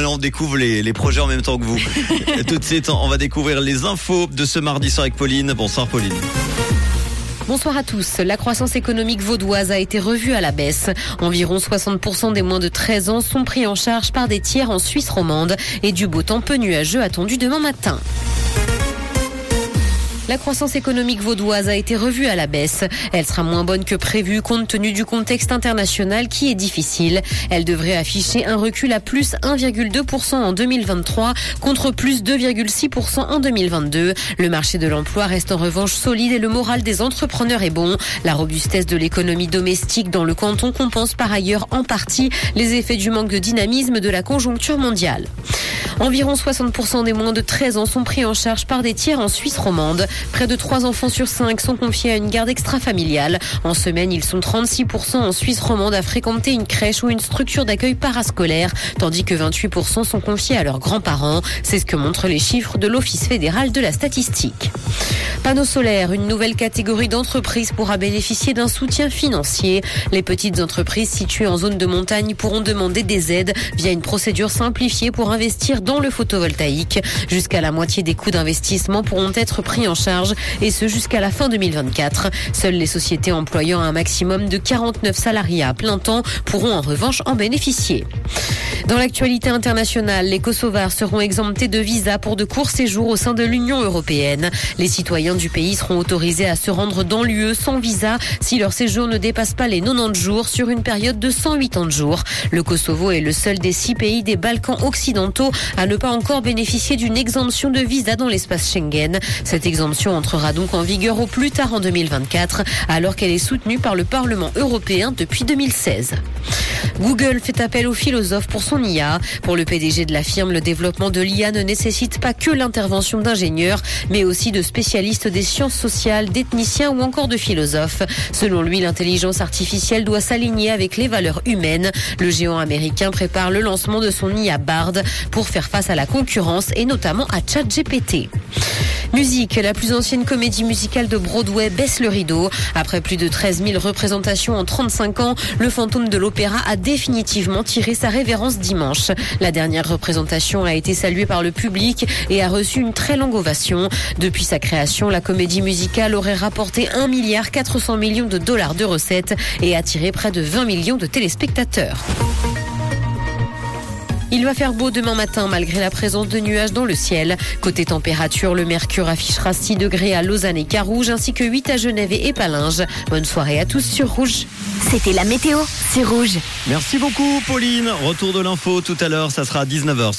Alors on découvre les, les projets en même temps que vous. Tout de suite, on va découvrir les infos de ce mardi soir avec Pauline. Bonsoir Pauline. Bonsoir à tous. La croissance économique vaudoise a été revue à la baisse. Environ 60% des moins de 13 ans sont pris en charge par des tiers en Suisse romande et du beau temps peu nuageux attendu demain matin. La croissance économique vaudoise a été revue à la baisse. Elle sera moins bonne que prévu compte tenu du contexte international qui est difficile. Elle devrait afficher un recul à plus 1,2% en 2023 contre plus 2,6% en 2022. Le marché de l'emploi reste en revanche solide et le moral des entrepreneurs est bon. La robustesse de l'économie domestique dans le canton compense par ailleurs en partie les effets du manque de dynamisme de la conjoncture mondiale. Environ 60% des moins de 13 ans sont pris en charge par des tiers en Suisse romande. Près de 3 enfants sur 5 sont confiés à une garde extra-familiale. En semaine, ils sont 36% en Suisse romande à fréquenter une crèche ou une structure d'accueil parascolaire, tandis que 28% sont confiés à leurs grands-parents. C'est ce que montrent les chiffres de l'Office fédéral de la statistique. Panneaux solaires, une nouvelle catégorie d'entreprises pourra bénéficier d'un soutien financier. Les petites entreprises situées en zone de montagne pourront demander des aides via une procédure simplifiée pour investir dans le photovoltaïque. Jusqu'à la moitié des coûts d'investissement pourront être pris en charge et ce jusqu'à la fin 2024. Seules les sociétés employant un maximum de 49 salariés à plein temps pourront en revanche en bénéficier. Dans l'actualité internationale, les Kosovars seront exemptés de visa pour de courts séjours au sein de l'Union européenne. Les citoyens du pays seront autorisés à se rendre dans l'UE sans visa si leur séjour ne dépasse pas les 90 jours sur une période de 180 jours. Le Kosovo est le seul des six pays des Balkans occidentaux à ne pas encore bénéficier d'une exemption de visa dans l'espace Schengen. Cette exemption entrera donc en vigueur au plus tard en 2024, alors qu'elle est soutenue par le Parlement européen depuis 2016. Google fait appel aux philosophes pour son IA. Pour le PDG de la firme, le développement de l'IA ne nécessite pas que l'intervention d'ingénieurs, mais aussi de spécialistes des sciences sociales, d'ethniciens ou encore de philosophes. Selon lui, l'intelligence artificielle doit s'aligner avec les valeurs humaines. Le géant américain prépare le lancement de son IA Bard pour faire face à la concurrence et notamment à ChatGPT. Musique, la plus ancienne comédie musicale de Broadway baisse le rideau. Après plus de 13 000 représentations en 35 ans, le fantôme de l'opéra a définitivement tiré sa révérence dimanche. La dernière représentation a été saluée par le public et a reçu une très longue ovation. Depuis sa création, la comédie musicale aurait rapporté 1 milliard 400 millions de dollars de recettes et attiré près de 20 millions de téléspectateurs. Il va faire beau demain matin malgré la présence de nuages dans le ciel. Côté température, le mercure affichera 6 degrés à Lausanne et Carouge ainsi que 8 à Genève et Épalinges. Bonne soirée à tous sur Rouge. C'était la météo, c'est Rouge. Merci beaucoup Pauline. Retour de l'info tout à l'heure, ça sera à 19h sur